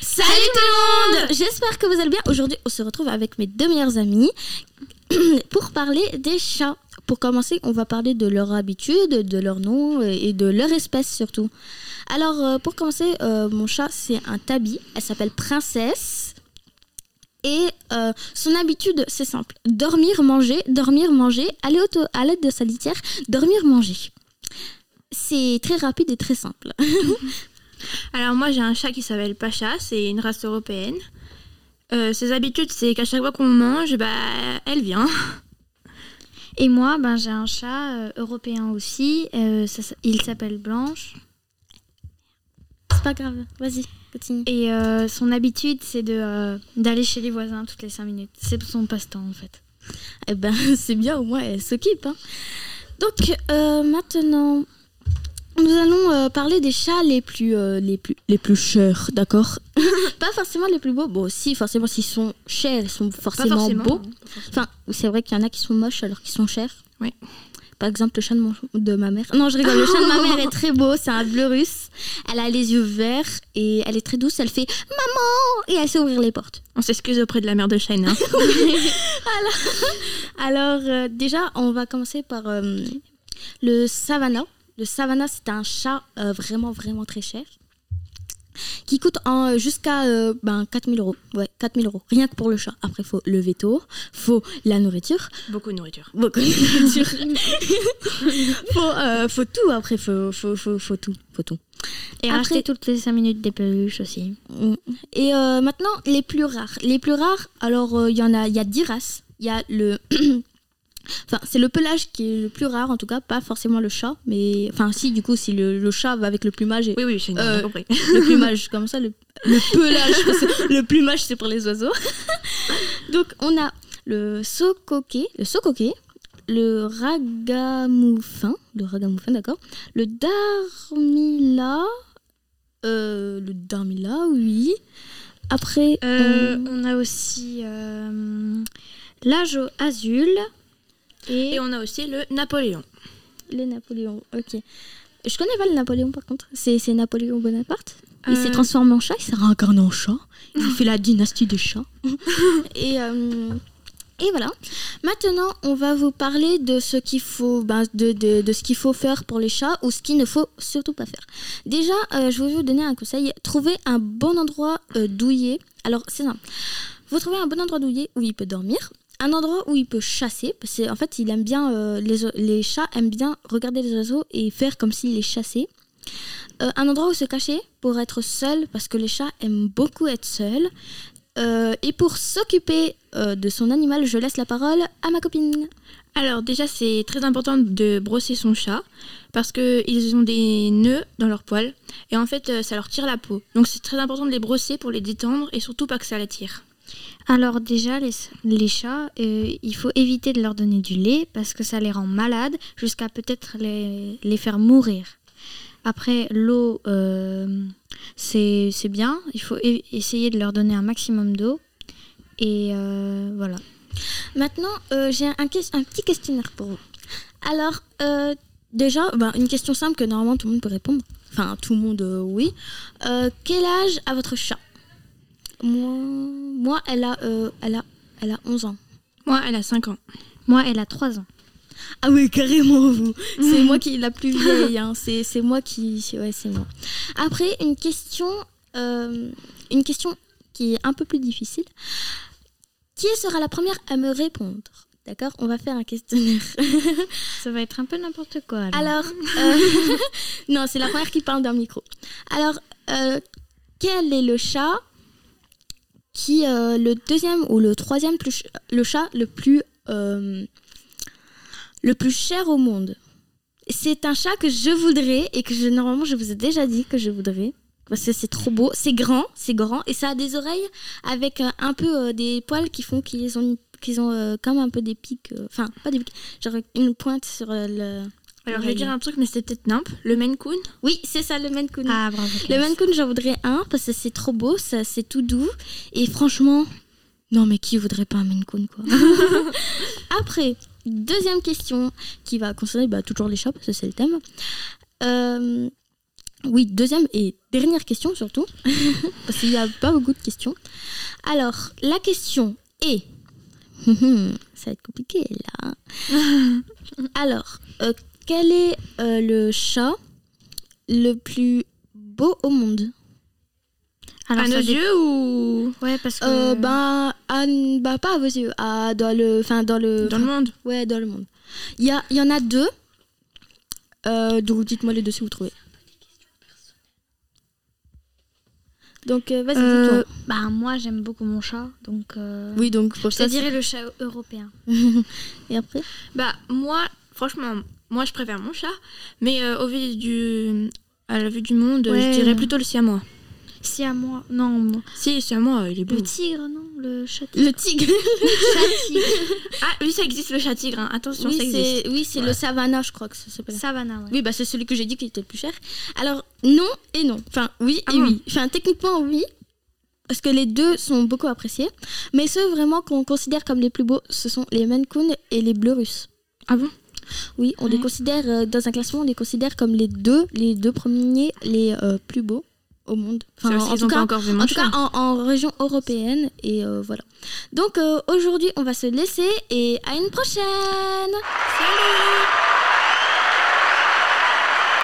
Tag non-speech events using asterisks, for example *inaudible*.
Salut tout le monde J'espère que vous allez bien. Aujourd'hui, on se retrouve avec mes deux meilleurs amis *clears throat* pour parler des chats. Pour commencer, on va parler de leur habitude, de leur nom et de leur espèce surtout. Alors, euh, pour commencer, euh, mon chat, c'est un tabi. Elle s'appelle Princesse. Et euh, son habitude, c'est simple. Dormir, manger, dormir, manger, aller au- à l'aide de sa litière, dormir, manger. C'est très rapide et très simple. *laughs* Alors moi j'ai un chat qui s'appelle Pacha, c'est une race européenne. Euh, ses habitudes c'est qu'à chaque fois qu'on mange, bah elle vient. *laughs* Et moi, ben, j'ai un chat euh, européen aussi. Euh, ça il s'appelle Blanche. C'est pas grave, vas-y, continue. Et son habitude, c'est de, d'aller chez les voisins toutes les 5 minutes. C'est son passe-temps, en fait. Eh ben, *laughs* c'est bien, au moins, elle s'occupe. hein. Donc, maintenant, nous allons euh, parler des chats les plus, euh, les plus, les plus chers, d'accord *laughs* Pas forcément les plus beaux. Bon, si, forcément, s'ils sont chers, ils sont forcément, forcément. beaux. Enfin, c'est vrai qu'il y en a qui sont moches alors qu'ils sont chers. Oui. Par exemple, le chat de, mon- de ma mère. Non, je rigole, le chat de ma mère est très beau, c'est un bleu russe. Elle a les yeux verts et elle est très douce. Elle fait Maman Et elle sait ouvrir les portes. On s'excuse auprès de la mère de Shane. hein. *laughs* Alors, euh, déjà, on va commencer par le Savannah. Le Savannah, c'est un chat euh, vraiment, vraiment très cher. Qui coûte en- jusqu'à euh, ben, 4000 euros. Ouais, 4000 euros. Rien que pour le chat. Après, il faut le veto, faut la nourriture, Beaucoup de nourriture. beaucoup de nourriture. *laughs* faut, euh, faut tout après, faut, faut, faut, faut tout. Faut tout. Et Après- racheter toutes les 5 minutes des peluches aussi. Mm. Et euh, maintenant, les plus rares. Les plus rares, alors euh, il y en a, il y a 10 races. Il y a le. *clears throat* Enfin, c'est le pelage qui est le plus rare, en tout cas, pas forcément le chat, mais. Enfin, si, du coup, si le, le chat va avec le plumage et Oui, oui, Shane, Euh, j'ai compris. le plumage comme ça, le, le pelage, parce que le plumage c'est pour les oiseaux. *laughs* Donc on a le socoquet, le socoquet, le ragamuffin, le ragamuffin d'accord, le darmila, euh, le darmila oui. Après Euh, on- on a aussi euh, l'Ajo Azul. Et, Et on a aussi le Napoléon. les Napoléons, ok. Je connais pas le Napoléon par contre, c'est Napoléon Bonaparte. Il Euh. s'est transformé en chat, il s'est réincarné en chat. Il fait la dynastie des chats. *laughs* et, euh, et voilà. Maintenant, on va vous parler de ce qu'il faut, ben, de, de, de ce qu'il faut faire pour les chats ou ce qu'il ne faut surtout pas faire. Déjà, euh, je vais vous donner un conseil. Trouvez un bon endroit euh, douillet. Alors, c'est simple. Vous trouvez un bon endroit douillet où il peut dormir. Un endroit où il peut chasser. Parce que, en fait, il aime bien, euh, les, les chats aiment bien regarder les oiseaux et faire comme s'ils les chassaient. Euh, un endroit où se cacher pour être seul, parce que les chats aiment beaucoup être seuls. Euh, et pour s'occuper de son animal, je laisse la parole à ma copine. Alors déjà c'est très important de brosser son chat parce que ils ont des nœuds dans leurs poils et en fait ça leur tire la peau. Donc c'est très important de les brosser pour les détendre et surtout pas que ça la tire. Alors déjà, les, les chats, euh, il faut éviter de leur donner du lait parce que ça les rend malades jusqu'à peut-être les, les faire mourir. Après, l'eau, euh, c'est bien. Il faut essayer de leur donner un maximum d'eau. Et euh, voilà. Maintenant, j'ai un, un petit questionnaire pour vous. Alors, déjà, ben, une question simple que normalement tout le monde peut répondre. Enfin, tout le monde, oui. Quel âge a votre chat? Moi, moi, elle a, euh, elle, a, elle a 11 ans. Moi elle a 5 ans. Moi, elle a 3 ans. Ah oui, carrément, vous. C'est *laughs* moi qui est la plus vieille. hein. C'est, c'est moi qui... Ouais, c'est moi. Après, une question, euh, une question qui est un peu plus difficile. Qui sera la première à me répondre? D'accord? On va faire un questionnaire. Ça va être un peu n'importe quoi. alors. Alors, euh, *laughs* non, c'est la première qui parle d'un micro. Alors, euh, quel est le chat qui, euh, le deuxième ou le troisième, plus le chat le plus, euh, le plus cher au monde C'est un chat que je voudrais et que normalement je vous ai déjà dit que je voudrais. Parce que c'est trop beau, c'est grand, c'est grand et ça a des oreilles avec euh, un peu euh, des poils qui font qu'ils ont, qu'ils ont comme un peu des pics, enfin pas des pics, genre une pointe sur le, Alors je vais dire un truc mais c'était peut-être nimp. Le Maine Coon. Oui, c'est ça, le Maine Coon. Ah, bravo. le. Maine Coon, j'en voudrais un parce que c'est trop beau, ça, c'est tout doux. Et franchement, non, mais qui voudrait pas un Maine Coon, quoi? *laughs* Après, deuxième question qui va concerner bah, toujours les chats parce que c'est le thème. Euh, Oui, deuxième et dernière question surtout, *laughs* parce qu'il n'y a pas beaucoup de questions. Alors, la question est... *laughs* Ça va être compliqué là. Alors, euh, quel est euh, le chat le plus beau au monde? Alors, à nos dé- yeux ou? Ouais, parce que. euh, ben, à- bah, pas à vos yeux, à- dans le, enfin dans le, dans le monde ouais, dans le monde. Il y, a, y en a deux. Euh, donc dites-moi les deux si vous trouvez. Donc euh, vas-y, dis-toi. bah, moi, j'aime beaucoup mon chat. Donc. Oui, donc pour Je ça. te dirais le chat européen. *laughs* Et après? Bah moi, franchement, moi je préfère mon chat, mais euh, au vu du, à la vue du monde, Ouais. je dirais plutôt le siamois. Si à moi. Non, moi. Si, le siamois, il est beau. Le tigre, non Le chat Le tigre. *laughs* tigre. *laughs* Ah oui, ça existe le chat tigre. hein. Attention, oui, ça existe. oui, c'est le savannah, je crois que ça s'appelle. Savannah, ouais. Oui, bah c'est celui que j'ai dit qui était le plus cher. Alors, non et non. Enfin, oui Ah et bon oui. Enfin, techniquement, oui. Parce que les deux sont beaucoup appréciés. Mais ceux vraiment qu'on considère comme les plus beaux, ce sont les Maine Coon et les Bleus Russes. Ah bon? Oui, on les considère, euh, dans un classement, on les considère comme les deux, les deux premiers, les euh, plus beaux au monde. Enfin, en tout cas, encore en, tout chat. cas en, en région européenne. Et euh, voilà. Donc, aujourd'hui, on va se laisser et à une prochaine Salut